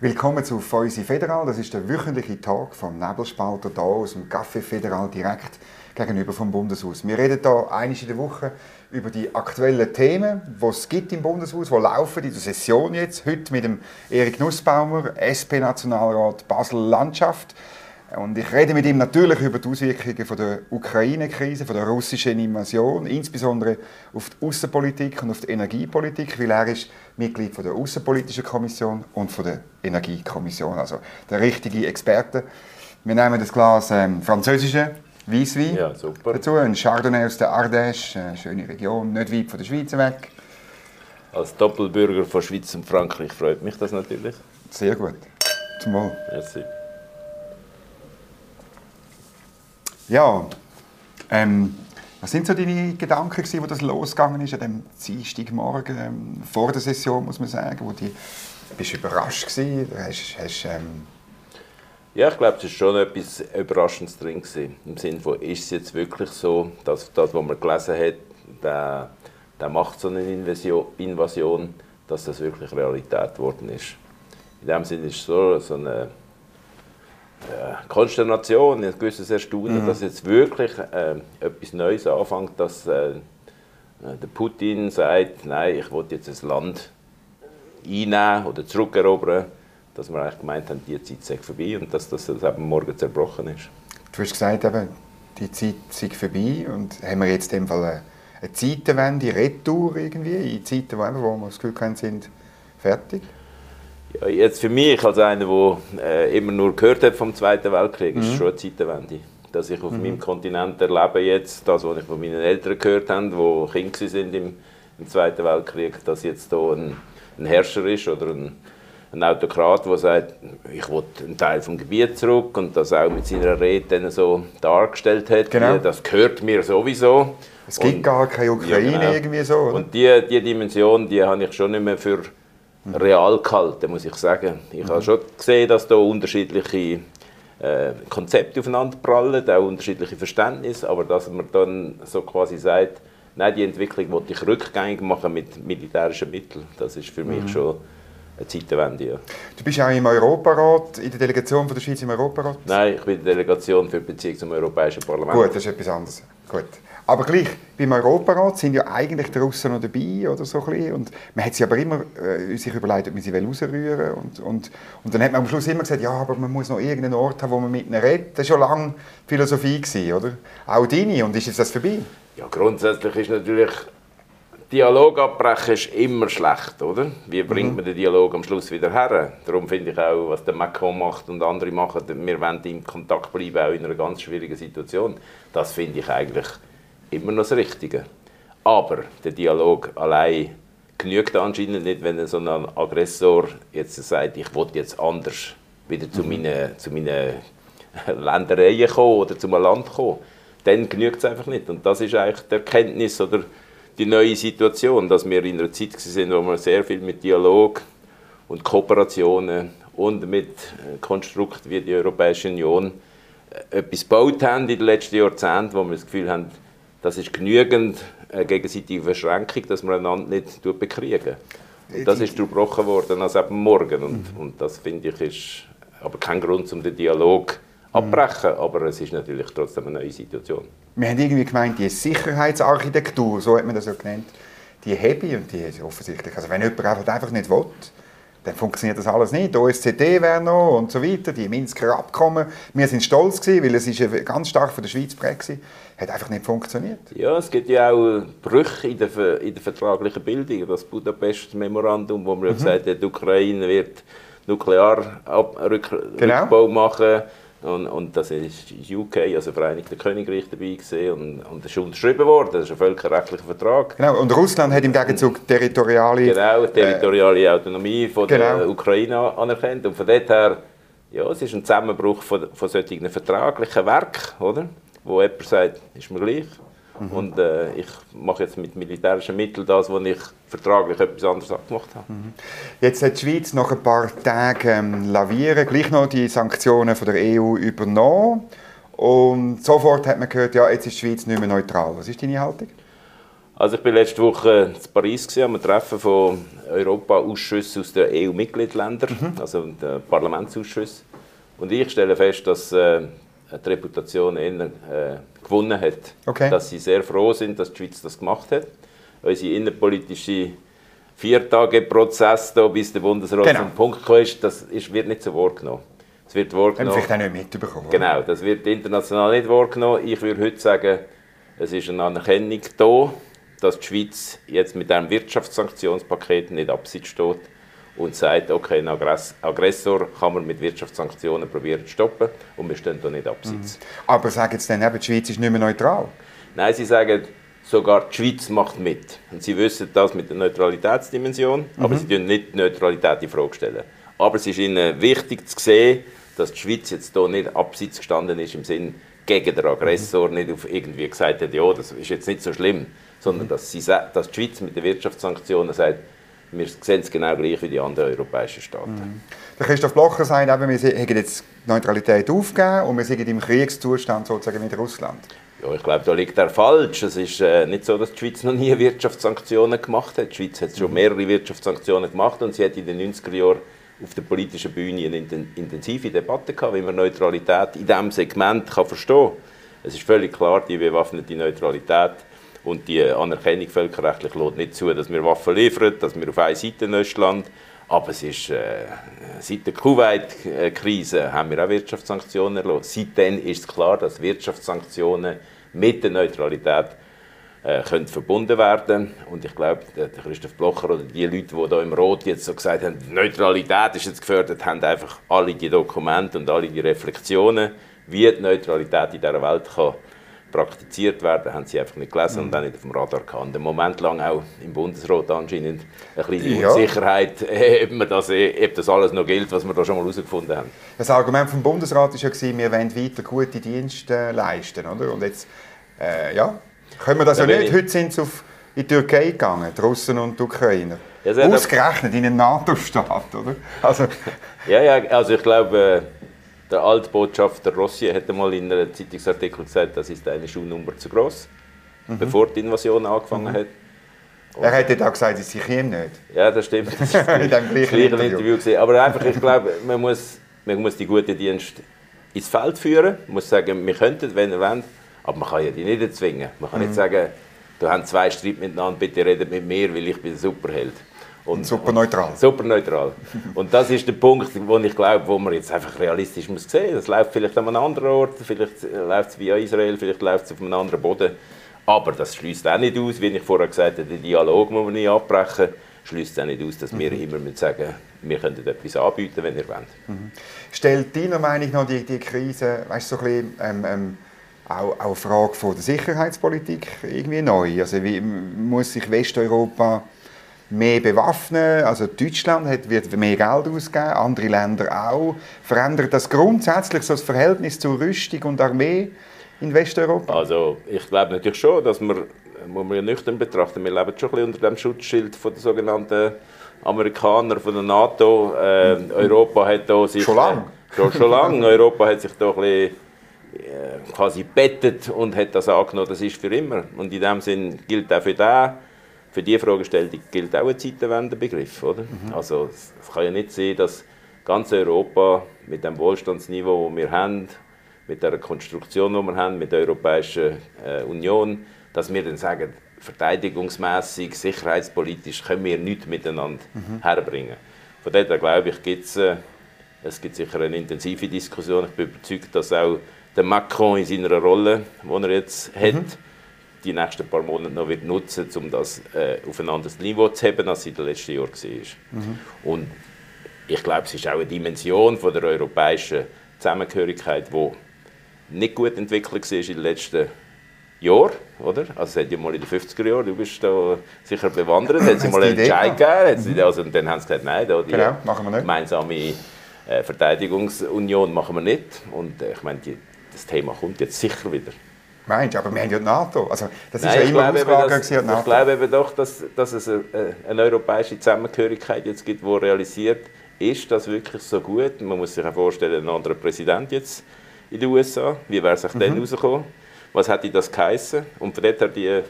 Willkommen zu Feusi Federal. Das ist der wöchentliche Tag vom Nebelspalter hier aus dem Café Federal direkt gegenüber vom Bundeshaus. Wir reden hier einmal in der Woche über die aktuellen Themen, die es gibt im Bundeshaus, die laufen in der Session jetzt. Heute mit dem Erik Nussbaumer, SP-Nationalrat Basel-Landschaft. Und ich rede mit ihm natürlich über die Auswirkungen von der Ukraine-Krise, von der russischen Invasion, insbesondere auf die Außenpolitik und auf die Energiepolitik, weil er ist Mitglied von der Außenpolitischen Kommission und von der Energiekommission, also der richtige Experte. Wir nehmen das Glas ähm, französische Weißwein ja, dazu, ein Chardonnay aus der Ardèche, eine schöne Region, nicht weit von der Schweiz weg. Als Doppelbürger von Schweiz und Frankreich freut mich das natürlich. Sehr gut. Zum Wohl. Merci. Ja, ähm, was sind so deine Gedanken, gewesen, wo das losgegangen ist an dem Dienstagmorgen ähm, vor der Session, muss man sagen, wo die bist du überrascht gewesen? Hast, hast, ähm ja, ich glaube, es war schon etwas Überraschendes drin gewesen. Im Sinne von, ist es jetzt wirklich so, dass das, was man gelesen hat, der, der macht so eine Invasion, Invasion, dass das wirklich Realität geworden ist. In dem Sinne ist es so, so eine Konsternation, ein gewisses Erstaunen, mhm. dass jetzt wirklich äh, etwas Neues anfängt, dass äh, der Putin sagt, nein, ich will jetzt ein Land einnehmen oder zurückerobern, dass wir eigentlich gemeint haben, die Zeit sei vorbei und dass das eben morgen zerbrochen ist. Du hast gesagt, eben, die Zeit sei vorbei und haben wir jetzt in dem Fall eine, eine Zeitenwende, Retour irgendwie, in Zeiten, wo wir das Gefühl haben, sind fertig? Jetzt für mich als einer, der äh, immer nur gehört hat vom Zweiten Weltkrieg, mhm. ist es mhm. schon eine Zeitenwende. Dass ich auf mhm. meinem Kontinent erlebe jetzt, das, was ich von meinen Eltern gehört habe, die Kinder sind im, im Zweiten Weltkrieg, dass jetzt hier ein, ein Herrscher ist oder ein, ein Autokrat, der sagt, ich will einen Teil vom Gebiet zurück und das auch mit seiner Rede dann so dargestellt hat, genau. das gehört mir sowieso. Es gibt und, gar keine Ukraine ja, genau. irgendwie so. Oder? Und diese die Dimension, die habe ich schon nicht mehr für real gehalten, muss ich sagen. Ich mhm. habe schon gesehen, dass da unterschiedliche äh, Konzepte aufeinander prallen, auch unterschiedliche Verständnisse, aber dass man dann so quasi sagt, nein, die Entwicklung wollte ich rückgängig machen mit militärischen Mitteln, das ist für mich mhm. schon eine Zeitenwende. Ja. Du bist auch im Europarat, in der Delegation von der Schweiz im Europarat? Nein, ich bin in der Delegation für die Beziehung zum Europäischen Parlament. Gut, das ist etwas anderes. Gut. Aber gleich, beim Europarat sind ja eigentlich die Russen noch dabei oder so ein Und man hat sich aber immer äh, sich überlegt, ob man sie rausrühren und, und, und dann hat man am Schluss immer gesagt, ja, aber man muss noch irgendeinen Ort haben, wo man mit ihnen redet. Das war schon lange Philosophie, gewesen, oder? Auch deine. Und ist jetzt das vorbei? Ja, grundsätzlich ist natürlich Dialog abbrechen ist immer schlecht, oder? Wie bringt mhm. man den Dialog am Schluss wieder her? Darum finde ich auch, was der Macron macht und andere machen, wir wollen in Kontakt bleiben, auch in einer ganz schwierigen Situation. Das finde ich eigentlich immer noch das Richtige. Aber der Dialog allein genügt anscheinend nicht, wenn so ein Aggressor jetzt sagt, ich will jetzt anders wieder zu mhm. meinen, zu meinen Ländereien kommen oder zu einem Land kommen. Dann genügt es einfach nicht. Und das ist eigentlich die Erkenntnis oder die neue Situation, dass wir in einer Zeit sind, wo wir sehr viel mit Dialog und Kooperationen und mit Konstrukten wie die Europäische Union äh, etwas gebaut haben in den letzten Jahrzehnten, wo wir das Gefühl haben, das ist genügend eine gegenseitige Verschränkung, dass man einander nicht bekriegen. Und das ist durchbrochen worden als eben morgen. Und, mhm. und das finde ich ist aber kein Grund, um den Dialog abbrechen. Mhm. Aber es ist natürlich trotzdem eine neue Situation. Wir haben irgendwie gemeint, die Sicherheitsarchitektur, so hat man das ja genannt, die habe und die ist offensichtlich. Also wenn jemand einfach nicht will, dann funktioniert das alles nicht. Die OSZE wäre noch und so weiter, die Minsker Abkommen. Wir sind stolz gewesen, weil es ist ganz stark von der Schweiz geprägt war. Hat einfach nicht funktioniert. Ja, es gibt ja auch Brüche in der, in der vertraglichen Bildung. Das Budapest-Memorandum, wo man mhm. gesagt hat, die Ukraine wird Nuklearrückbau genau. machen und, und das ist UK, also Vereinigte Königreich, dabei gesehen und, und das ist unterschrieben worden. Das ist ein völkerrechtlicher Vertrag. Genau, und Russland hat im Gegenzug territoriale... Genau, territoriale äh, Autonomie von genau. der Ukraine anerkannt. Und von dort her, ja, es ist ein Zusammenbruch von, von solchen vertraglichen Werken, oder? Wo jemand sagt, ist mir gleich. Mhm. Und äh, ich mache jetzt mit militärischen Mitteln das, was ich vertraglich etwas anderes abgemacht habe. Mhm. Jetzt hat die Schweiz nach ein paar Tagen ähm, lavieren, gleich noch die Sanktionen von der EU übernommen. Und sofort hat man gehört, ja, jetzt ist die Schweiz nicht mehr neutral. Was ist deine Haltung? Also ich war letzte Woche in Paris am Treffen von Europa-Ausschüssen aus den EU-Mitgliedsländern, mhm. also den Parlamentsausschüssen. Und ich stelle fest, dass äh, die Reputation eher, äh, gewonnen hat. Okay. Dass sie sehr froh sind, dass die Schweiz das gemacht hat. Unsere innenpolitische Viertage-Prozess, bis der Bundesrat genau. zum Punkt gekommen ist, das ist, wird nicht so wahrgenommen. Es wird wahrgenommen. Vielleicht auch nicht mitbekommen. Genau, das wird international nicht wahrgenommen. Ich würde heute sagen, es ist eine Anerkennung da, dass die Schweiz jetzt mit einem Wirtschaftssanktionspaket nicht abseits steht und sagt, okay, einen Aggressor kann man mit Wirtschaftssanktionen probieren zu stoppen und wir stehen da nicht abseits. Mhm. Aber sagen jetzt dann eben, die Schweiz ist nicht mehr neutral? Nein, sie sagen, sogar die Schweiz macht mit. Und sie wissen das mit der Neutralitätsdimension, mhm. aber sie stellen nicht die Neutralität in Frage. Stellen. Aber es ist ihnen wichtig zu sehen, dass die Schweiz jetzt hier nicht abseits gestanden ist im Sinn gegen den Aggressor, mhm. nicht auf irgendwie gesagt hat, ja, das ist jetzt nicht so schlimm, sondern mhm. dass, sie, dass die Schweiz mit den Wirtschaftssanktionen sagt, wir sehen es genau gleich wie die anderen europäischen Staaten. Mhm. Der Christoph Blocher sagt, eben, wir haben jetzt die Neutralität aufgegeben und wir sind im Kriegszustand sozusagen mit Russland. Ja, ich glaube, da liegt er falsch. Es ist äh, nicht so, dass die Schweiz noch nie Wirtschaftssanktionen gemacht hat. Die Schweiz hat schon mhm. mehrere Wirtschaftssanktionen gemacht und sie hat in den 90er Jahren auf der politischen Bühne eine intensive Debatte gehabt, wie man Neutralität in diesem Segment kann verstehen kann. Es ist völlig klar, die bewaffnete Neutralität und die Anerkennung völkerrechtlich lässt nicht zu, dass wir Waffen liefern, dass wir auf einer Seite Östland aber es ist, äh, seit der Kuwait-Krise haben wir auch Wirtschaftssanktionen erlassen. Seitdem ist klar, dass Wirtschaftssanktionen mit der Neutralität äh, können verbunden werden Und ich glaube, der Christoph Blocher oder die Leute, die da im Rot jetzt so gesagt haben, Neutralität ist jetzt gefördert, haben einfach alle die Dokumente und alle die Reflexionen, wie die Neutralität in dieser Welt kann praktiziert werden, haben sie einfach nicht gelesen mhm. und auch nicht auf dem Radar gehabt. Einen Moment lang auch im Bundesrat anscheinend eine kleine ja. Unsicherheit, ob, das, ob das alles noch gilt, was wir da schon mal herausgefunden haben. Das Argument vom Bundesrat war ja, wir wollen weiter gute Dienste leisten. Oder? Und jetzt, äh, ja, können wir das da ja nicht. Heute sind sie auf in die Türkei gegangen, die Russen und die Ukrainer. Ja, Ausgerechnet in einen NATO-Staat, oder? Also. ja, ja, also ich glaube... Äh, der Altbotschafter Rossi hat einmal in einem Zeitungsartikel gesagt, das ist eine Schuhnummer zu groß, mhm. bevor die Invasion angefangen mhm. hat. Und er hat auch gesagt, es sei ihm nicht. Ja, das stimmt. Das ist in dem gleichen Interview. Interview gesehen. Aber einfach, ich glaube, man muss, man muss die guten Dienste ins Feld führen. Man muss sagen, wir könnten, wenn ihr wollt, aber man kann ja die nicht erzwingen. Man kann mhm. nicht sagen, du hast zwei Streit miteinander, bitte redet mit mir, weil ich bin der Superheld. Und, super neutral. super neutral. Und das ist der Punkt, wo ich glaube, wo man jetzt einfach realistisch muss sehen. Das läuft vielleicht an einem anderen Ort, vielleicht läuft es via Israel, vielleicht läuft es auf einem anderen Boden. Aber das schließt auch nicht aus, wie ich vorher gesagt habe, den Dialog muss man nicht abbrechen, schließt auch nicht aus, dass mhm. wir immer sagen, wir können etwas anbieten, wenn ihr wollt. Mhm. Stellt deiner Meinung nach die, die Krise, weißt, so ein bisschen, ähm, ähm, auch, auch eine Frage von der Sicherheitspolitik irgendwie neu? Also wie muss sich Westeuropa mehr bewaffnen. Also Deutschland hat, wird mehr Geld ausgeben, andere Länder auch. Verändert das grundsätzlich so das Verhältnis zu Rüstung und Armee in Westeuropa? Also ich glaube natürlich schon, dass wir, muss man ja nüchtern betrachten, wir leben schon ein bisschen unter dem Schutzschild von der sogenannten Amerikaner, von der NATO. Äh, Europa hat da sich... Schon lange? Äh, schon, schon lange. Europa hat sich da ein bisschen äh, quasi bettet und hat das angenommen, das ist für immer. Und in dem Sinn gilt auch für den, für diese Fragestellung gilt auch ein Zeitenwendebegriff. Oder? Mhm. Also es kann ja nicht sein, dass ganz Europa mit dem Wohlstandsniveau, das wir haben, mit der Konstruktion, die wir haben, mit der Europäischen äh, Union, dass wir dann sagen, verteidigungsmässig, sicherheitspolitisch können wir nichts miteinander mhm. herbringen. Von daher glaube ich, gibt's, äh, es gibt sicher eine intensive Diskussion. Ich bin überzeugt, dass auch der Macron in seiner Rolle, die er jetzt mhm. hat, die nächsten paar Monate noch wird nutzen um das äh, auf ein anderes Niveau zu heben, als es in den letzten Jahren war. Mhm. Und ich glaube, es ist auch eine Dimension von der europäischen Zusammengehörigkeit, die nicht gut entwickelt war in den letzten Jahren. Oder? Also es hat ja mal in den 50er Jahren, du bist da sicher bewandert, hat es mal einen Entscheid gegeben, mhm. also, und dann haben sie gesagt, nein, da die genau, machen wir nicht. gemeinsame äh, Verteidigungsunion machen wir nicht. Und äh, ich meine, die, das Thema kommt jetzt sicher wieder. Meinst du? Aber wir haben ja die NATO. Also, das Nein, ist ja immer Ausfrage dass, NATO. Ich glaube eben doch, dass, dass es eine, eine europäische Zusammengehörigkeit jetzt gibt, die realisiert, ist das wirklich so gut? Man muss sich auch vorstellen, ein anderer Präsident jetzt in den USA, wie wäre es sich mhm. dann rausgekommen? Was hätte das geheißen? Und von dort her die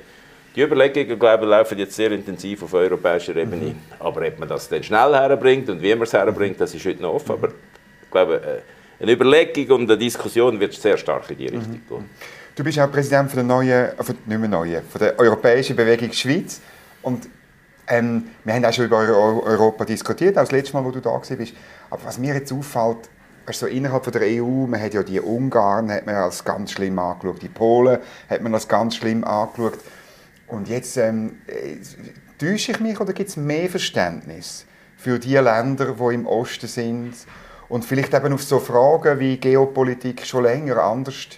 Die Überlegungen glaube ich, laufen jetzt sehr intensiv auf europäischer Ebene. Mhm. Aber ob man das dann schnell herbringt und wie man es herbringt, das ist heute noch offen. Aber ich glaube, äh, eine Überlegung und eine Diskussion wird sehr stark in die Richtung mhm. Du bist auch Präsident von der neuen, von, nicht mehr neuen, von der Europäischen Bewegung Schweiz. Und ähm, wir haben auch schon über Europa diskutiert, auch das letzte Mal, wo du da warst. Aber was mir jetzt auffällt, also innerhalb der EU, man hat ja die Ungarn hat man als ganz schlimm angeschaut, die Polen hat man als ganz schlimm angeschaut. Und jetzt ähm, äh, täusche ich mich oder gibt es mehr Verständnis für die Länder, die im Osten sind und vielleicht eben auf so Fragen wie Geopolitik schon länger anders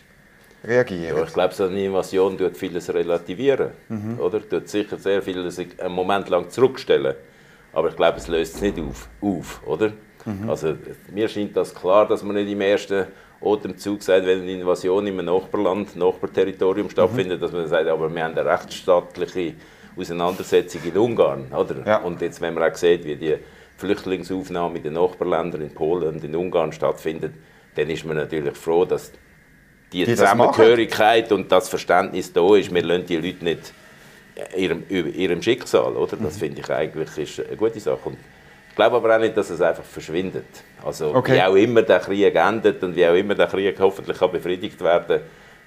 reagieren? Ja, ich glaube, so eine Invasion tut vieles relativieren, mhm. oder? Tut sicher sehr vieles einen Moment lang zurückstellen, aber ich glaube, es löst es nicht auf, auf oder? Mhm. Also mir scheint das klar, dass man nicht im ersten Atemzug sagt, wenn eine Invasion in einem Nachbarland, Nachbarterritorium mhm. stattfindet, mhm. dass man sagt, aber wir haben eine rechtsstaatliche Auseinandersetzung in Ungarn, oder? Ja. Und jetzt, wenn man auch sieht, wie die Flüchtlingsaufnahme in den Nachbarländern in Polen und in Ungarn stattfindet, dann ist man natürlich froh, dass die, die Zusammengehörigkeit und das Verständnis da ist. Wir lassen die Leute nicht ihrem, ihrem Schicksal, oder? Das mhm. finde ich eigentlich ist eine gute Sache. Und ich glaube aber auch nicht, dass es einfach verschwindet. Also okay. wie auch immer der Krieg endet und wie auch immer der Krieg hoffentlich kann befriedigt werden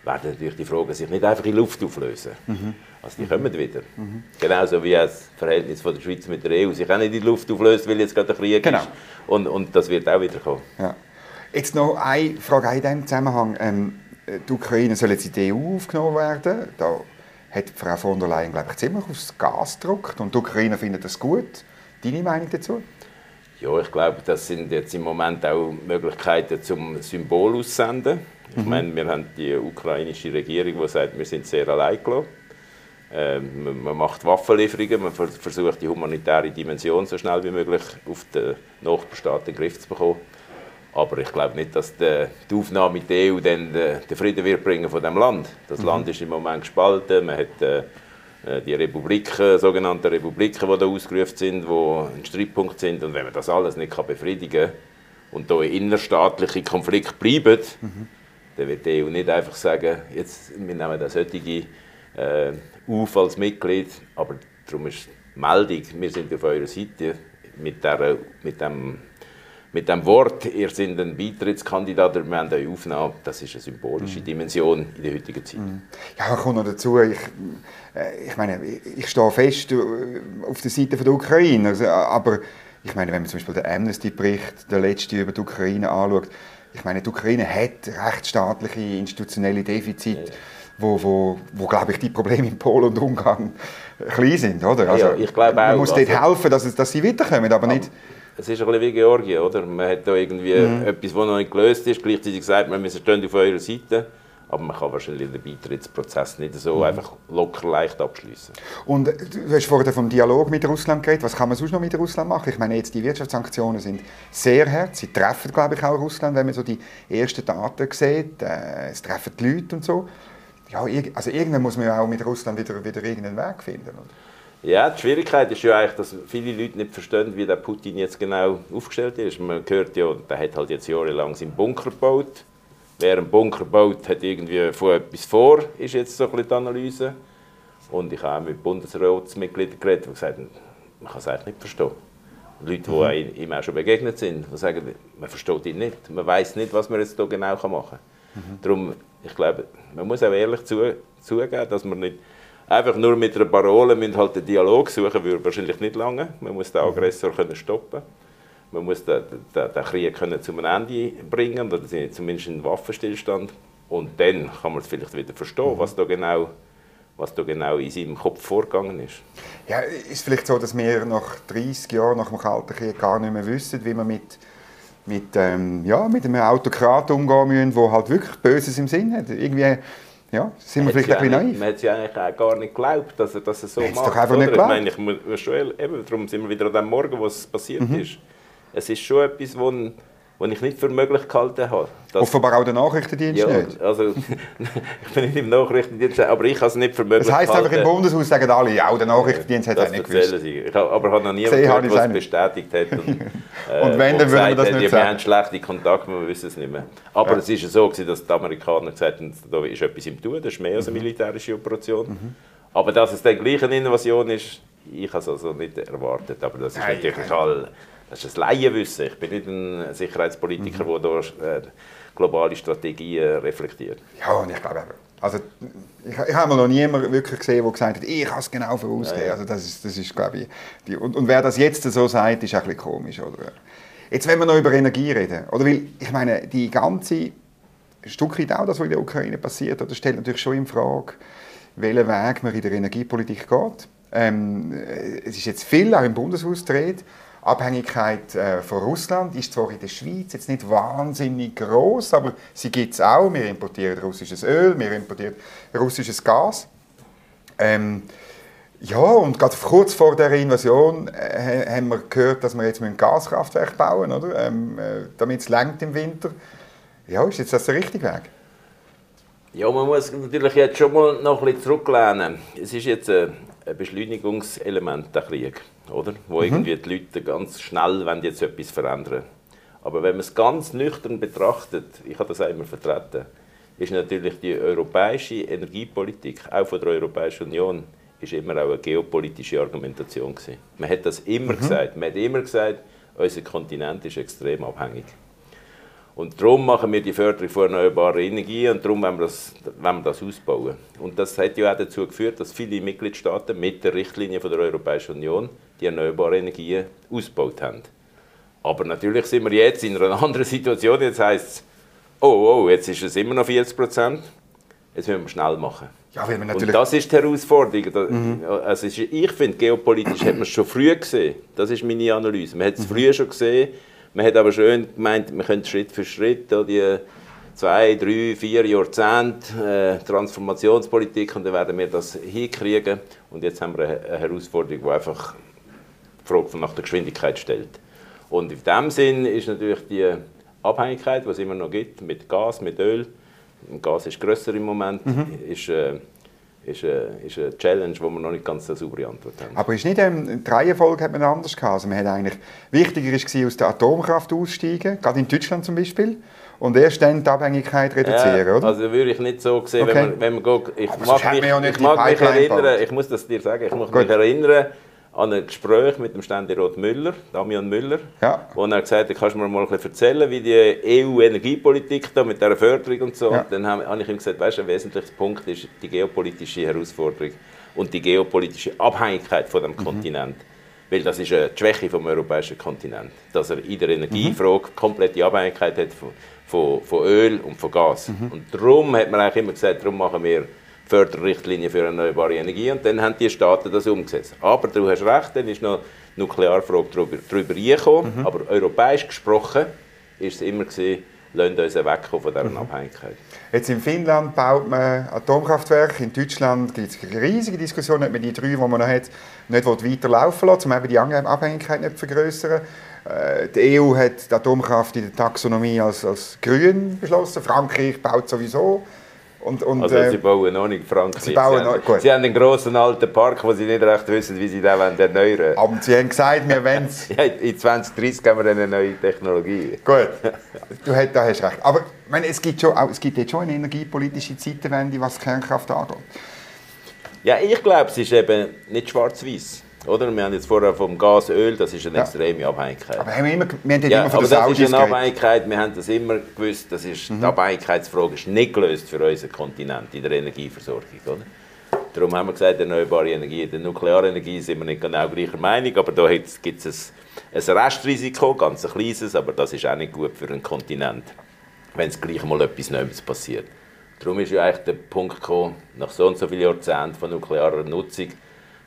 werden natürlich die Fragen sich nicht einfach in Luft auflösen. Mhm. Also die kommen wieder. Mhm. Genauso wie das Verhältnis von der Schweiz mit der EU sich auch nicht in die Luft auflöst, weil jetzt gerade der Krieg genau. ist. Und, und das wird auch wieder kommen. Ja. Jetzt noch eine Frage in diesem Zusammenhang. Ähm, die Ukraine soll jetzt in die EU aufgenommen werden. Da hat Frau von der Leyen glaube ich, ziemlich aufs Gas gedrückt und die Ukraine findet das gut. Deine Meinung dazu? Ja, ich glaube, das sind jetzt im Moment auch Möglichkeiten zum Symbol aussenden. Ich mhm. meine, wir haben die ukrainische Regierung, die sagt, wir sind sehr allein gelassen. Ähm, man macht Waffenlieferungen, man versucht die humanitäre Dimension so schnell wie möglich auf den Nachbarstaat in den Griff zu bekommen. Aber ich glaube nicht, dass die, Aufnahme in die EU dann den Frieden wird bringen von dem Land. Das mhm. Land ist im Moment gespalten. Man hat äh, äh, die Republiken, sogenannten Republiken, die da ausgerufen sind, die ein Streitpunkt sind. Und wenn man das alles nicht befriedigen kann und da innerstaatliche Konflikt bleiben, mhm. dann wird die EU nicht einfach sagen, jetzt, wir nehmen das heutige äh, auf als Mitglied, aber darum ist die Meldung, wir sind auf eurer Seite mit, der, mit dem mit dem Wort, ihr seid ein Beitrittskandidat, wir haben euch aufgenommen, das ist eine symbolische mhm. Dimension in der heutigen Zeit. Mhm. Ja, kommt noch dazu, ich, äh, ich meine, ich stehe fest äh, auf der Seite der Ukraine, also, aber ich meine, wenn man zum Beispiel den Amnesty-Bericht, der letzte über die Ukraine anschaut, ich meine, die Ukraine hat rechtsstaatliche, institutionelle Defizite, ja. wo, wo, wo glaube ich, die Probleme in Polen und Ungarn klein sind, oder? Also, ja, ich glaube auch. Man muss dort also, helfen, dass, dass sie weiterkommen, aber, aber nicht es ist ein bisschen wie Georgien, oder? Man hat da irgendwie mhm. etwas, das noch nicht gelöst ist. Gleichzeitig sagt man, wir stehen auf eurer Seite. Aber man kann wahrscheinlich den Beitrittsprozess nicht so mhm. einfach locker leicht abschließen. Und du hast vorhin vom Dialog mit Russland geredet. Was kann man sonst noch mit Russland machen? Ich meine, jetzt die Wirtschaftssanktionen sind sehr hart. Sie treffen, glaube ich, auch Russland, wenn man so die ersten Daten sieht. Äh, es treffen die Leute und so. Ja, also irgendwann muss man ja auch mit Russland wieder, wieder irgendeinen Weg finden. Oder? Ja, die Schwierigkeit ist ja eigentlich, dass viele Leute nicht verstehen, wie der Putin jetzt genau aufgestellt ist. Man hört ja, der hat halt jetzt jahrelang seinen Bunker gebaut. Wer einen Bunker baut, hat irgendwie von etwas vor, ist jetzt so ein bisschen die Analyse. Und ich habe auch mit Bundesratsmitgliedern geredet, die gesagt haben, man kann es eigentlich nicht verstehen. Leute, die mhm. ihm auch schon begegnet sind, die sagen, man versteht ihn nicht. Man weiß nicht, was man jetzt hier genau machen kann. Mhm. Darum, ich glaube, man muss auch ehrlich zu, zugeben, dass man nicht Einfach nur mit einer Parole müssen halt den Dialog suchen, würde wahrscheinlich nicht lange. Man muss den Aggressor können stoppen. Man muss den, den, den Krieg können zu einem Ende bringen, oder zumindest einen Waffenstillstand. Und dann kann man es vielleicht wieder verstehen, was da genau was da genau in seinem Kopf vorgegangen ist. Ja, ist vielleicht so, dass wir nach 30 Jahren nach dem Kalten Krieg gar nicht mehr wissen, wie man mit, mit, ähm, ja, mit einem Autokrat umgehen müssen, der halt wirklich Böses im Sinn hat. Irgendwie ja, sind wir vielleicht ein bisschen naiv. Man hat ja eigentlich auch gar nicht geglaubt, dass er, dass er so macht. doch einfach nicht geglaubt. Ich meine, ich muss schon, eben, darum sind wir wieder an dem Morgen, wo es passiert mhm. ist. Es ist schon etwas, wo was ich nicht für möglich gehalten habe. Offenbar auch der Nachrichtendienst ja, nicht? also ich bin nicht im Nachrichtendienst, aber ich habe es nicht für möglich Das heisst einfach im Bundeshaus sagen alle, ja, der Nachrichtendienst hat es nicht gewusst. Sie. Ich habe, aber ich habe noch niemanden gehört, der es bestätigt hat. Und, äh, und wenn, dann würden wir das nicht ja, sagen. Wir haben schlechte Kontakte, wir wissen es nicht mehr. Aber ja. es war so, dass die Amerikaner gesagt haben, da ist etwas im Tun, das ist mehr als eine mhm. militärische Operation. Mhm. Aber dass es dann gleich eine Innovation ist, ich habe es also nicht erwartet. Aber das ist Nein, natürlich nein. Das ist ein Laienwissen. Ich bin nicht ein Sicherheitspolitiker, der da äh, globale Strategien reflektiert. Ja, und ich glaube eben, also ich, ich habe noch niemanden wirklich gesehen, der gesagt hat, ich kann es genau vorausgehen. Also das ist, das ist glaube ich, die, und, und wer das jetzt so sagt, ist ein bisschen komisch, oder? Jetzt, wenn wir noch über Energie reden, oder weil, ich meine, die ganze, ein Stück weit auch das, was in der Ukraine passiert, oder, stellt natürlich schon in Frage, welchen Weg man in der Energiepolitik geht. Ähm, es ist jetzt viel auch im Bundeshaus gedreht. Abhängigkeit äh, von Russland ist zwar in der Schweiz jetzt nicht wahnsinnig groß, aber sie gibt es auch. Wir importieren russisches Öl, wir importieren russisches Gas. Ähm, ja, und gerade kurz vor der Invasion äh, haben wir gehört, dass wir jetzt ein Gaskraftwerk bauen müssen, ähm, äh, damit es im Winter. Ja, ist jetzt das der richtige Weg? Ja, man muss natürlich jetzt schon mal noch ein bisschen zurücklehnen. Es ist jetzt ein ein Beschleunigungselement, der Krieg, oder? Wo irgendwie die Leute ganz schnell jetzt etwas verändern Aber wenn man es ganz nüchtern betrachtet, ich habe das auch immer vertreten, ist natürlich die europäische Energiepolitik, auch von der Europäischen Union, ist immer auch eine geopolitische Argumentation gewesen. Man hat das immer gesagt. Man hat immer gesagt, unser Kontinent ist extrem abhängig. Und darum machen wir die Förderung von erneuerbaren Energien und darum wollen wir, das, wollen wir das ausbauen. Und das hat ja auch dazu geführt, dass viele Mitgliedstaaten mit der Richtlinie von der Europäischen Union die erneuerbaren Energien ausgebaut haben. Aber natürlich sind wir jetzt in einer anderen Situation. Jetzt heisst es, oh, oh, jetzt ist es immer noch 40 Prozent. Jetzt müssen wir schnell machen. Ja, weil man Und natürlich... das ist die Herausforderung. Da- Also ich finde, geopolitisch hat man es schon früh gesehen. Das ist meine Analyse. Man hat es früher schon gesehen. Man hat aber schön gemeint, wir können Schritt für Schritt die zwei, drei, vier Jahrzehnte äh, Transformationspolitik und dann werden wir das hinkriegen. Und jetzt haben wir eine, Herausforderung, die einfach Frage nach der Geschwindigkeit stellt. Und in dem Sinn ist natürlich die Abhängigkeit, die es immer noch gibt, mit Gas, mit Öl, Gas ist grösser im Moment, ist, äh, ist, äh, ist eine Challenge, wo wir noch nicht ganz eine saubere Antwort haben. Aber ist nicht, ähm, die Reihenfolge hat man anders gehabt. Also man hat eigentlich, wichtiger war, aus der Atomkraft aussteigen, gerade in Deutschland zum Beispiel, und erst dann die Abhängigkeit reduzieren, Ja, oder? Also würde ich nicht so sehen, Okay. wenn man, wenn man geht, ich mag mich, ja ich mag mich erinnern, ich muss das dir sagen, ich mag Gut. mich erinnern an ein Gespräch mit dem Ständerat Müller, Damian Müller, Ja. wo er gesagt hat, kannst du mir mal ein bisschen erzählen, wie die EU-Energiepolitik da mit dieser Förderung und so. Ja. Und dann habe ich ihm gesagt, weißt du, ein wesentlicher Punkt ist die geopolitische Herausforderung und die geopolitische Abhängigkeit von dem Mhm. Kontinent. Weil das ist eine Schwäche vom europäischen Kontinent, dass er in der Energiefrage komplette Abhängigkeit hat von, von, von Öl und von Gas. Und darum hat man eigentlich immer gesagt, darum machen wir Förderrichtlinien für erneuerbare Energie und dann haben die Staaten das umgesetzt. Aber du hast recht, dann ist noch die Nuklearfrage darüber, darüber reingekommen, aber europäisch gesprochen ist es immer gesehen, lasst uns wegkommen von dieser Abhängigkeit. Jetzt in Finnland baut man Atomkraftwerke, in Deutschland gibt es riesige Diskussion, ob man die drei, die man noch hat, nicht weiter laufen lassen um eben die Abhängigkeit nicht zu vergrößern. Äh, Die EU hat die Atomkraft in der Taxonomie als, als grün beschlossen, Frankreich baut sowieso. Und, und, Also äh, sie bauen noch nicht Frankreich. sie bauen haben, noch- gut. sie haben einen grossen alten Park, wo sie nicht recht wissen, wie sie den erneuern wollen. aber sie haben gesagt, wir wollen es Ja, in 2030 haben wir eine neue Technologie. Gut, du hast, da hast recht. Aber meine, es, gibt schon, auch, es gibt jetzt schon eine energiepolitische Zeitenwende, was die Kernkraft angeht. Ja, ich glaube, es ist eben nicht schwarz-weiß. Oder? Wir haben jetzt vorher vom Gas, Öl, das ist eine extreme Abhängigkeit. Aber haben wir, immer, wir haben Ja, immer von aber das ist Saudis eine geredet. Abhängigkeit, wir haben das immer gewusst, das ist, die Abhängigkeitsfrage ist nicht gelöst für unseren Kontinent in der Energieversorgung. Oder? Darum haben wir gesagt, erneuerbare Energie, der Nuklearenergie sind wir nicht genau gleicher Meinung, aber da gibt es ein, ein Restrisiko, ganz ein kleines, aber das ist auch nicht gut für einen Kontinent, wenn es gleich mal etwas Neues passiert. Darum ist ja eigentlich der Punkt gekommen, nach so und so vielen Jahrzehnten von nuklearer Nutzung,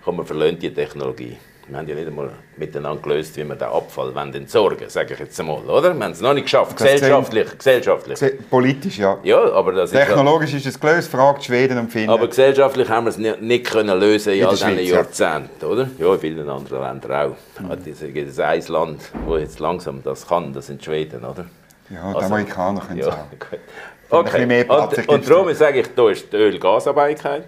kommen wir verlöhnt die Technologie. Wir haben ja nicht einmal miteinander gelöst, wie wir den Abfall wollen entsorgen sage ich jetzt einmal, oder? Wir haben es noch nicht geschafft, Das gesellschaftlich. gesellschaftlich. Se- Politisch, ja. Ja, aber das ist ja, Technologisch ist es gelöst, fragt Schweden und Finnland. aber gesellschaftlich haben wir es nicht, nicht können lösen in In all diesen. Jahrzehnten, oder? Ja, in vielen anderen Ländern auch. Mhm. Es gibt ein Land, wo jetzt langsam das kann, das sind Schweden, oder? ja, die Also, Amerikaner können es Ja, auch. mehr Okay. Platz, ich Und, und darum sage ich, da ist die Öl-Gas-Abhängigkeit,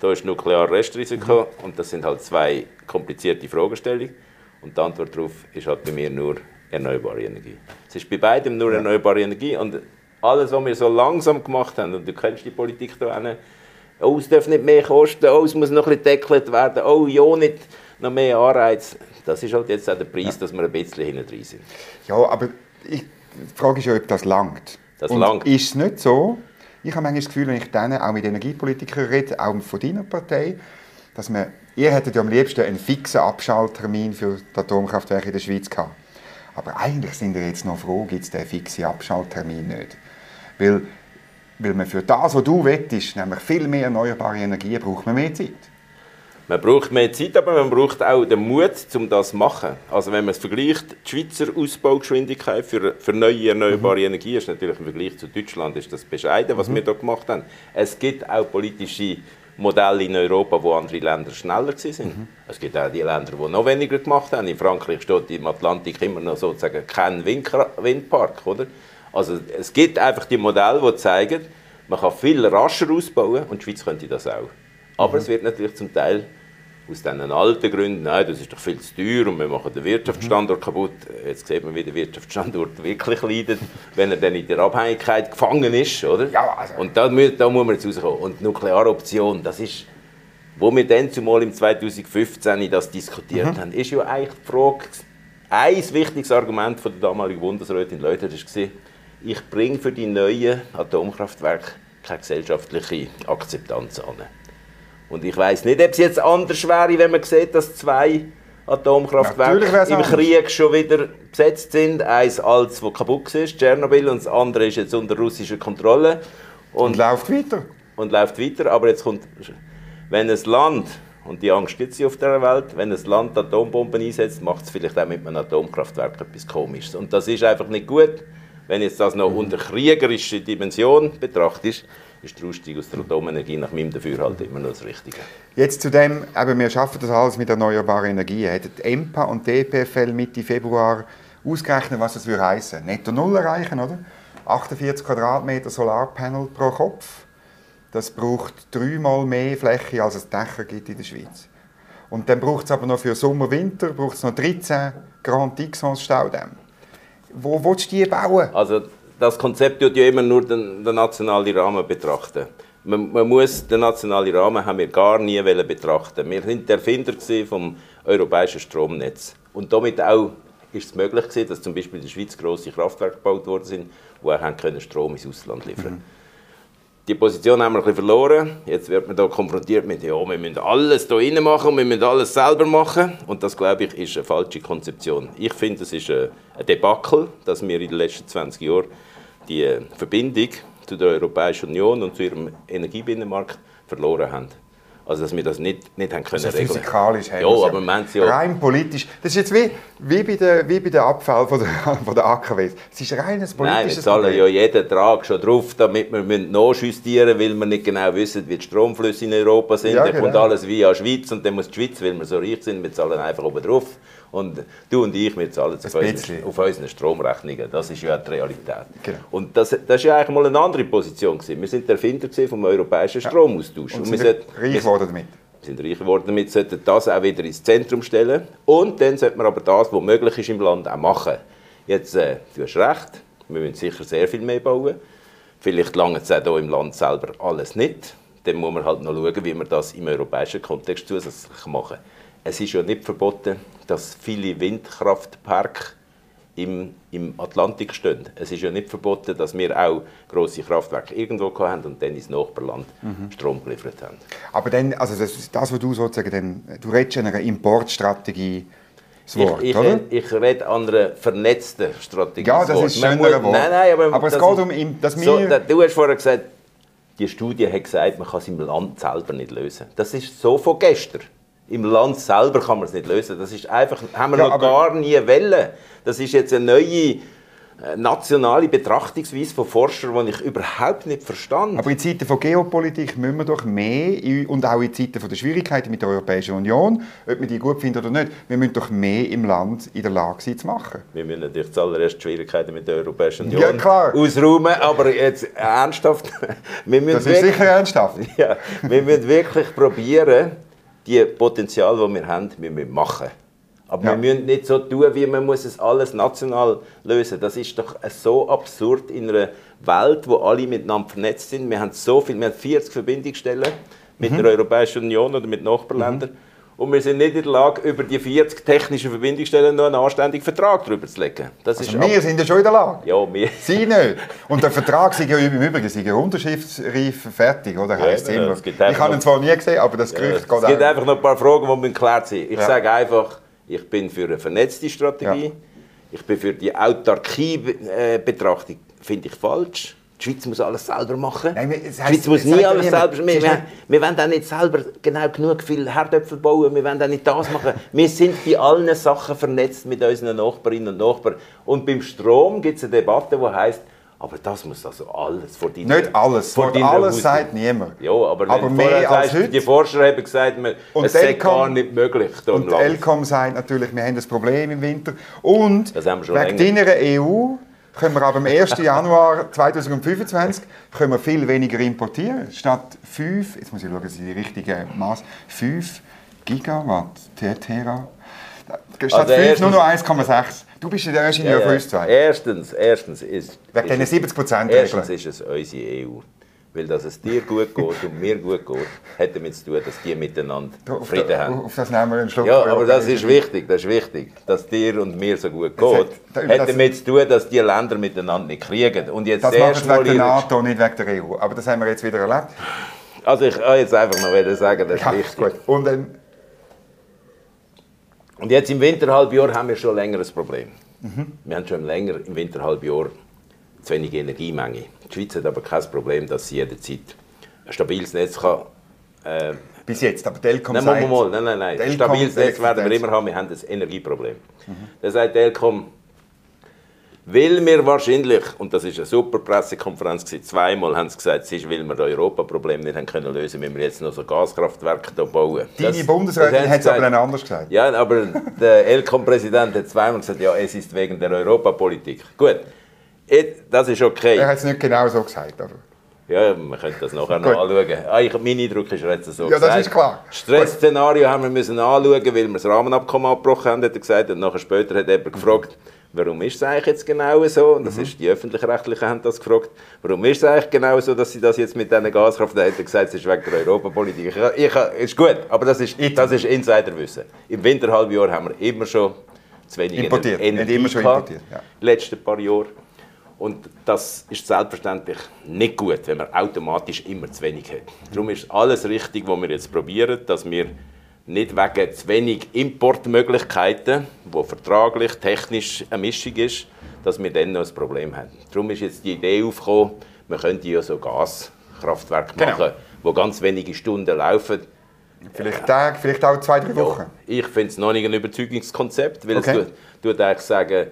da ist Nuklear-Restrisiko Mhm. und das sind halt zwei komplizierte Fragestellungen. Und die Antwort darauf ist halt bei mir nur erneuerbare Energie. Es ist bei beidem nur erneuerbare Energie und alles, was wir so langsam gemacht haben, und du kennst die Politik da hinten, Oh, es darf nicht mehr kosten, oh, es muss noch ein bisschen deckelt werden, oh, ja, nicht noch mehr Anreiz. Das ist halt jetzt auch der Preis, ja. dass wir ein bisschen hinten drin sind. Ja, aber ich, die Frage ist ja, ob das langt. Das Und langt. ist es nicht so, ich habe manchmal das Gefühl, wenn ich dann auch mit Energiepolitikern rede, auch von deiner Partei, dass man, ihr hättet ja am liebsten einen fixen Abschalttermin für die Atomkraftwerke in der Schweiz gehabt. Aber eigentlich sind wir jetzt noch froh, gibt es den fixen Abschalttermin nicht. Weil, weil man für das, was du wettest, nämlich viel mehr erneuerbare Energien, braucht man mehr Zeit. Man braucht mehr Zeit, aber man braucht auch den Mut, um das zu machen. Also wenn man es vergleicht, die Schweizer Ausbaugeschwindigkeit für, für neue erneuerbare mhm. Energie ist natürlich im Vergleich zu Deutschland ist das bescheiden, was mhm. wir da gemacht haben. Es gibt auch politische Modelle in Europa, wo andere Länder schneller sind. Mhm. Es gibt auch die Länder, die noch weniger gemacht haben. In Frankreich steht im Atlantik immer noch sozusagen kein Windpark, oder? Also es gibt einfach die Modelle, die zeigen, man kann viel rascher ausbauen und die Schweiz könnte das auch. Aber mhm. es wird natürlich zum Teil aus diesen alten Gründen, nein, das ist doch viel zu teuer und wir machen den Wirtschaftsstandort kaputt. Jetzt sieht man, wie der Wirtschaftsstandort wirklich leidet, wenn er dann in der Abhängigkeit gefangen ist, oder? Ja, also. Und da, da muss man jetzt rauskommen. Und die Nuklearoption, das ist, wo wir dann zumal im 2015 das diskutiert mhm. haben, ist ja eigentlich die Frage, ein wichtiges Argument von der damaligen Bundesrätin Leuter war, ich bringe für die neuen Atomkraftwerke keine gesellschaftliche Akzeptanz an. Und ich weiß nicht, ob es jetzt anders wäre, wenn man sieht, dass zwei Atomkraftwerke im Krieg schon wieder besetzt sind. Eins als, das kaputt ist, Tschernobyl, und das andere ist jetzt unter russischer Kontrolle. Und, und läuft weiter. Und läuft weiter, aber jetzt kommt, wenn ein Land, und die Angst gibt es auf der Welt, wenn ein Land Atombomben einsetzt, macht es vielleicht auch mit einem Atomkraftwerk etwas Komisches. Und das ist einfach nicht gut, wenn jetzt das noch unter kriegerischer Dimension betrachtet ist der Ausstieg aus der Atomenergie nach meinem Dafürhalten immer noch das Richtige. Jetzt zu dem, eben, wir schaffen das alles mit erneuerbaren Energien. Hätten EMPA und DPFL Mitte Februar ausgerechnet, was das würde heißen? Netto Null erreichen, oder? 48 Quadratmeter Solarpanel pro Kopf. Das braucht dreimal mehr Fläche, als es Dächer gibt in der Schweiz. Und dann braucht es aber noch für Sommer, Winter braucht es noch 13 Grand Dixons Staudämme. Wo willst du die bauen? Also das Konzept tut ja immer nur den, den nationalen Rahmen betrachten. Man, man, muss den nationalen Rahmen haben wir gar nie betrachten. Wir sind die Erfinder vom europäischen Stromnetz und damit auch ist es möglich gewesen, dass zum Beispiel in der Schweiz große Kraftwerke gebaut worden sind, wo können Strom ins Ausland liefern. Mhm. Die Position haben wir ein bisschen verloren. Jetzt wird man da konfrontiert mit, ja, wir müssen alles hier rein machen, wir müssen alles selber machen. Und das, glaube ich, ist eine falsche Konzeption. Ich finde, es ist ein Debakel, dass wir in den letzten 20 Jahren die Verbindung zu der Europäischen Union und zu ihrem Energiebinnenmarkt verloren haben. Also, dass wir das nicht, nicht haben können also physikalisch haben ja, aber man ja rein politisch. Das ist jetzt wie, wie, bei, der, wie bei der Abfall von der, von der AKW. Es ist reines politisches Nein, wir zahlen ja jeden Trag schon drauf, damit wir nachjustieren müssen, weil wir nicht genau wissen, wie die Stromflüsse in Europa sind. Ja, dann genau. kommt alles via Schweiz und dann muss die Schweiz, weil wir so reich sind, wir zahlen einfach oben drauf. Und du und ich, wir zahlen auf, unseren, auf unseren Stromrechnungen. Das ist ja die Realität. Genau. Und das, das ist ja eigentlich mal eine andere Position. Gewesen. Wir sind der Erfinder vom europäischen Stromaustausch. Ja. Und, und wir sind reich geworden damit. Wir sind reich geworden damit, sollten das auch wieder ins Zentrum stellen. Und dann sollte man aber das, was möglich ist im Land, auch machen. Jetzt, äh, du hast recht, wir müssen sicher sehr viel mehr bauen. Vielleicht lange es auch hier im Land selber alles nicht. Dann muss man halt noch schauen, wie man das im europäischen Kontext zusätzlich machen. Es ist ja nicht verboten, dass viele Windkraftparke im, im Atlantik stehen. Es ist ja nicht verboten, dass wir auch große Kraftwerke irgendwo haben und dann ins Nachbarland mhm. Strom geliefert haben. Aber dann, also das, das was du sozusagen, dann, du redest einer Importstrategie Wort, ich, ich, ich, rede an einer vernetzten Strategie. Ja, das ist ein schöner Wort. Nein, nein, aber, aber es geht um, dass wir... So, du hast vorher gesagt, die Studie hat gesagt, man kann es im Land selber nicht lösen. Das ist so von gestern. Im Land selber kann man es nicht lösen. Das ist einfach, haben wir ja, noch gar nie wollen. Das ist jetzt eine neue äh, nationale Betrachtungsweise von Forschern, die ich überhaupt nicht verstand. Aber in Zeiten von Geopolitik müssen wir doch mehr, und auch in Zeiten von der Schwierigkeiten mit der Europäischen Union, ob man die gut findet oder nicht, wir müssen doch mehr im Land in der Lage sein zu machen. Wir müssen natürlich zuallererst die Schwierigkeiten mit der Europäischen Union ja, klar. ausräumen, aber jetzt ernsthaft. Wir müssen das ist wirklich, sicher ernsthaft. Ja, wir müssen wirklich probieren, die Potenzial, die wir haben, müssen wir machen. Aber Ja. wir müssen nicht so tun, wie man muss es alles national lösen. Das ist doch so absurd in einer Welt, wo alle miteinander vernetzt sind. Wir haben so viel, wir haben 40 Verbindungsstellen mit Mhm. der Europäischen Union oder mit Nachbarländern. Und wir sind nicht in der Lage, über die 40 technischen Verbindungsstellen noch einen anständigen Vertrag drüber zu legen. Das ist Also wir sind ja schon in der Lage. ja, wir. Sie nicht. Und der Vertrag ist ja im Übrigen sei ja unterschriftsreif fertig, oder? Heisst Ja, immer. es gibt ich habe ihn zwar nie gesehen, aber das Gerücht es geht gibt auch. einfach noch ein paar Fragen, die müssen geklärt sein. Ich Ja. sage einfach, ich bin für eine vernetzte Strategie. Ja. Ich bin für die Autarkie-Betrachtung, finde ich falsch. Die Schweiz muss alles selber machen. Nein, es die heisst- Schweiz muss nie alles niemand. selber Es wir, wir, nicht- wir wollen auch nicht selber genau genug viel Herdöpfel bauen. Wir wollen auch nicht das machen. Wir sind bei allen Sachen vernetzt mit unseren Nachbarinnen und Nachbarn. Und beim Strom gibt es eine Debatte, die heisst, aber das muss also alles vor deiner Nicht alles. vor Vor alles Haus- sagt niemand. ja, aber, Aber mehr als sagst, heute. die Forscher haben gesagt, man, Und es sei gar nicht möglich Und. Elcom sagt natürlich, wir haben ein Problem im Winter. Und Das wegen deiner EU können wir ab dem 1. Januar 2025 können wir viel weniger importieren. Statt 5, jetzt muss ich schauen, dass ich die richtige Maß, 5 Gigawatt, Tera. Statt Also 5 nur noch 1,6. Du bist der Ingenieur von uns zwei. Erstens, erstens ist, Wegen diesen es- 70 Prozent Erstens ist es unsere EU. Weil dass es dir gut geht und mir gut geht, hat damit zu tun, dass die miteinander Auf, Frieden da- haben. auf das nehmen wir einen Schluck. Ja, aber das ist wichtig, das ist wichtig, dass dir und mir so gut geht. hat- Hat damit zu tun, dass die Länder miteinander nicht kriegen. Und jetzt Das machen sie wegen der NATO, nicht wegen der EU. Aber das haben wir jetzt wieder erlebt. Also ich wollte jetzt einfach noch sagen, das ist Ja, wichtig. gut. Und dann, Und jetzt im Winterhalbjahr haben wir schon länger ein Problem. Mhm. Wir haben schon länger im Winterhalbjahr zu wenig Energiemenge. Die Schweiz hat aber kein Problem, dass sie jederzeit ein stabiles Netz kann. Äh, bis jetzt, aber Telkom nein, sagt... mal, mal, nein, nein, nein. Ein stabiles Netz werden wir immer haben. Wir haben ein Energieproblem. Mhm. Da sagt Telkom, weil wir wahrscheinlich, und das ist eine super Pressekonferenz, gewesen, zweimal haben sie gesagt, es ist, weil wir das Europaproblem nicht haben können lösen, müssen wir jetzt noch so Gaskraftwerke hier bauen. Deine Das- Bundesrätin das hat es aber dann anders gesagt. Ja, aber der Elcom-Präsident hat zweimal gesagt, ja, es ist wegen der Europapolitik. Gut, das ist okay. Er hat es nicht genau so gesagt. Aber. Ja, man könnte das nachher noch anschauen. Ah, ich, mein Eindruck ist, er hat es so Ja, das gesagt. ist klar. Stressszenario haben wir müssen anschauen, weil wir das Rahmenabkommen abgebrochen haben, hat er gesagt. Und nachher später hat jemand gefragt, warum ist es eigentlich jetzt genau so? Und das Mhm. ist, die Öffentlich-Rechtlichen haben das gefragt. Warum ist es eigentlich genau so, dass sie das jetzt mit diesen Gaskraft... Da hat er gesagt, es ist wegen der Europapolitik. Ich, ich, ist gut, aber das ist, das ist Insiderwissen. Im Winterhalbjahr haben wir immer schon zu wenig Importiert. Energie immer schon importiert, ja. letzten paar Jahre. Und das ist selbstverständlich nicht gut, wenn man automatisch immer zu wenig hat. Darum ist alles richtig, was wir jetzt probieren, dass wir nicht wegen zu wenig Importmöglichkeiten, wo vertraglich, technisch eine Mischung ist, dass wir dann noch ein Problem haben. Darum ist jetzt die Idee aufgekommen, man könnte ja so Gaskraftwerke Genau. machen, wo ganz wenige Stunden laufen. Vielleicht Tage, vielleicht auch zwei, drei Wochen. Ich finde es noch nicht ein Überzeugungskonzept, weil Okay. es tut- tut eigentlich sagen,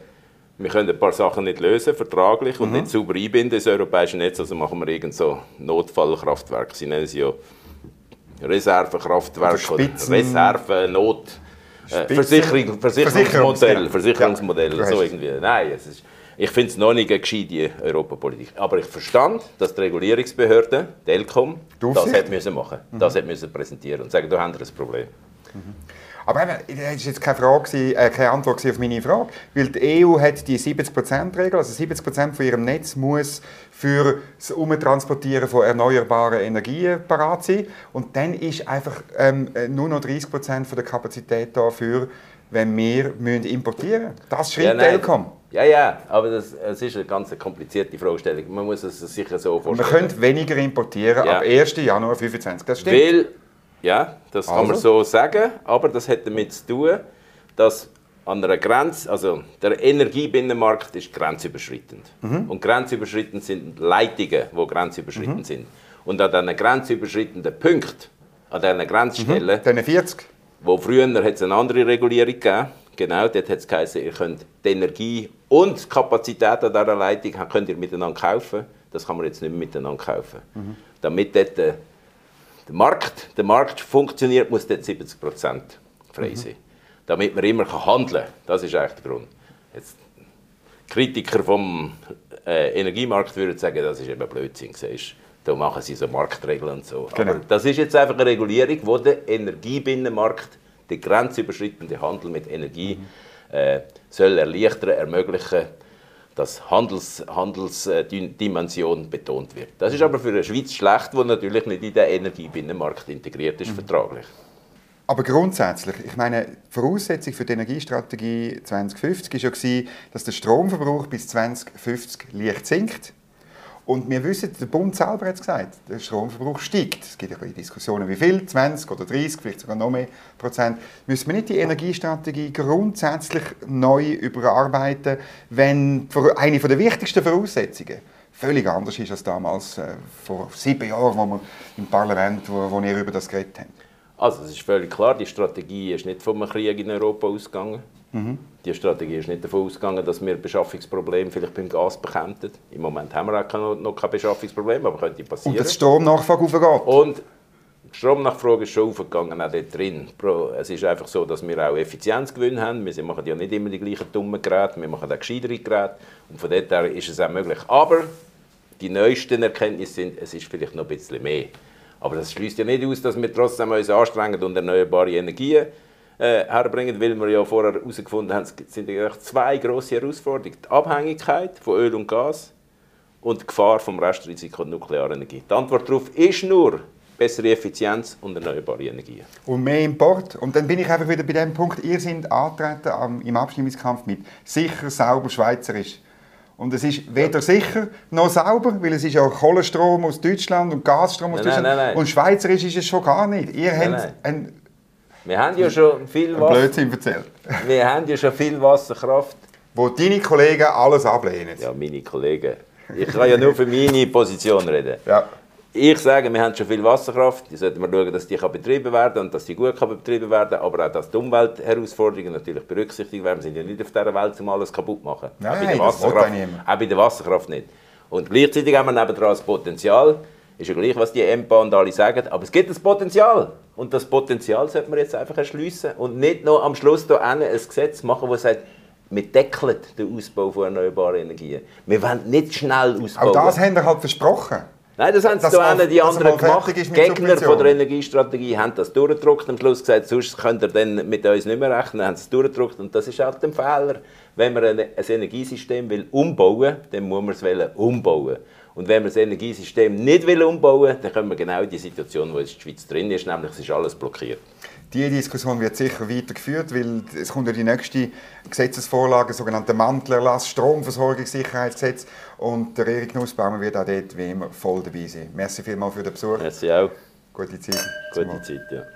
wir können ein paar Sachen nicht lösen, vertraglich, Mhm. und nicht sauber einbinden ins europäische Netz, also machen wir irgend so Notfallkraftwerke. Sie nennen sie ja Reservekraftwerke Oder Spitzen- Reserve, Not... Äh, Versicherung, Versicherungsmodell, Versicherungs- Versicherungsmodell, Ja, du so irgendwie. Nein, es ist, ich finde es noch nicht eine gescheite Europapolitik. Aber ich verstand, dass die Regulierungsbehörde, die ELCOM, Die das hat müssen machen, das hat müssen präsentieren und sagen, da haben wir ein Problem. Aber eben, das ist jetzt keine, Frage, äh, keine Antwort auf meine Frage. Weil die EU hat die 70%-Regel, also 70% von ihrem Netz muss für das Umtransportieren von erneuerbaren Energien parat sein. Und dann ist einfach ähm, äh, nur noch 30% von der Kapazität dafür, wenn wir müssen importieren müssen. Das schreibt Ja, nein. Telkom. Ja, ja, aber das, es ist eine ganz komplizierte Fragestellung. Man muss es sich so vorstellen. können weniger importieren Ja. ab 1. Januar 2025. Das stimmt. Weil, ja, das kann man Also? so sagen, aber das hat damit zu tun, dass an einer Grenze, also der Energiebinnenmarkt ist grenzüberschreitend. Mhm. Und grenzüberschreitend sind Leitungen, die grenzüberschreitend sind. Und an diesen grenzüberschreitenden Punkten, an diesen Grenzstellen, Dann 40. Wo früher hat es eine andere Regulierung gegeben. Genau, dort hat es geheißen, ihr könnt die Energie und die Kapazität an dieser Leitung könnt ihr miteinander kaufen. Das kann man jetzt nicht mehr miteinander kaufen. Damit dort der, der, Markt, der Markt funktioniert, muss dort 70 frei sein. Damit man immer handeln kann. Das ist eigentlich der Grund. Jetzt, Kritiker vom äh, Energiemarkt würden sagen, das ist eben Blödsinn. siehst. Da machen sie so Marktregeln und so. Genau. Aber das ist jetzt einfach eine Regulierung, die den Energiebinnenmarkt der grenzüberschreitende Handel mit Energie äh, soll erleichtern, ermöglichen, dass Handels, Handelsdimension betont wird. Das ist aber für eine Schweiz schlecht, die natürlich nicht in den Energiebinnenmarkt integriert ist, mhm. vertraglich. Aber grundsätzlich, ich meine, die Voraussetzung für die Energiestrategie 2050 war ja, dass der Stromverbrauch bis 2050 leicht sinkt. Und wir wissen, der Bund selber hat es gesagt, der Stromverbrauch steigt. Es gibt ja Diskussionen, wie viel, 20 oder 30, vielleicht sogar noch mehr Prozent. Müssen wir nicht die Energiestrategie grundsätzlich neu überarbeiten, wenn eine der wichtigsten Voraussetzungen völlig anders ist als damals, äh, vor sieben Jahren, wo wir im Parlament, wo, wo wir über das geredet haben? Also es ist völlig klar, die Strategie ist nicht vom Krieg in Europa ausgegangen. Mhm. Die Strategie ist nicht davon ausgegangen, dass wir Beschaffungsprobleme vielleicht beim Gas bekämpfen. Im Moment haben wir auch noch kein Beschaffungsproblem, aber könnte passieren. Und die Stromnachfrage aufgeht. Und die Stromnachfrage ist schon aufgegangen, auch dort drin. Es ist einfach so, dass wir auch Effizienzgewinn haben. Wir machen ja nicht immer die gleichen dummen Geräte, wir machen auch gescheitere Geräte. Und von dort her ist es auch möglich. Aber die neuesten Erkenntnisse sind, es ist vielleicht noch ein bisschen mehr. Aber das schließt ja nicht aus, dass wir trotzdem uns anstrengen und erneuerbare Energien äh, herbringen, weil wir ja vorher herausgefunden haben, es sind eigentlich zwei grosse Herausforderungen. Die Abhängigkeit von Öl und Gas und die Gefahr vom Restrisiko der nuklearen Energie. Die Antwort darauf ist nur bessere Effizienz und erneuerbare Energien. Und mehr Import. Und dann bin ich einfach wieder bei dem Punkt, ihr seid antreten im Abstimmungskampf mit sicher, sauber, schweizerisch. Und es ist weder sicher noch sauber, weil es ist ja Kohlenstrom aus Deutschland und Gasstrom aus nein, Deutschland. Nein, nein, und schweizerisch ist es schon gar nicht. Ihr habt ein, wir haben ja schon viel Wasser. Blödsinn erzählt. Wir haben ja schon viel Wasserkraft. Wo deine Kollegen alles ablehnen. Ja, meine Kollegen. Ich kann ja nur für meine Position reden. Ja. Ich sage, wir haben schon viel Wasserkraft. Die sollten wir schauen, dass die betrieben werden und dass die gut betrieben werden kann. Aber auch, dass die Umweltherausforderungen natürlich berücksichtigt werden. Wir sind ja nicht auf dieser Welt, um alles kaputt zu machen. Nein, auch bei der Wasserkraft, auch bei der Wasserkraft nicht. Und gleichzeitig haben wir nebendran das Potenzial. Ist ja gleich, was die EMPA und alle sagen. Aber es gibt das Potenzial. Und das Potenzial sollte man jetzt einfach erschliessen. Und nicht noch am Schluss hier ein Gesetz machen, das sagt, wir deckeln den Ausbau von erneuerbaren Energien. Wir wollen nicht schnell ausbauen. Auch das haben wir halt versprochen. Nein, das haben sie auch die anderen gemacht. Gegner von der Energiestrategie haben das durchgedruckt. Am Schluss gesagt, sonst könnt ihr dann mit uns nicht mehr rechnen. Dann haben sie es durchgedruckt. Und das ist halt ein Fehler. Wenn man ein, Energiesystem will umbauen will, dann muss man es umbauen. Und wenn man das Energiesystem nicht will umbauen will, dann kommen wir genau in die Situation, wo jetzt die Schweiz drin ist, nämlich es ist alles blockiert. Diese Diskussion wird sicher weitergeführt, weil es kommt ja die nächste Gesetzesvorlage, sogenannte Mantelerlass, Stromversorgungssicherheitsgesetz. Und der Erik Nussbaumer wird auch dort wie immer voll dabei sein. Merci vielmals für den Besuch. Merci auch. Gute Zeit. Gute Zeit, ja.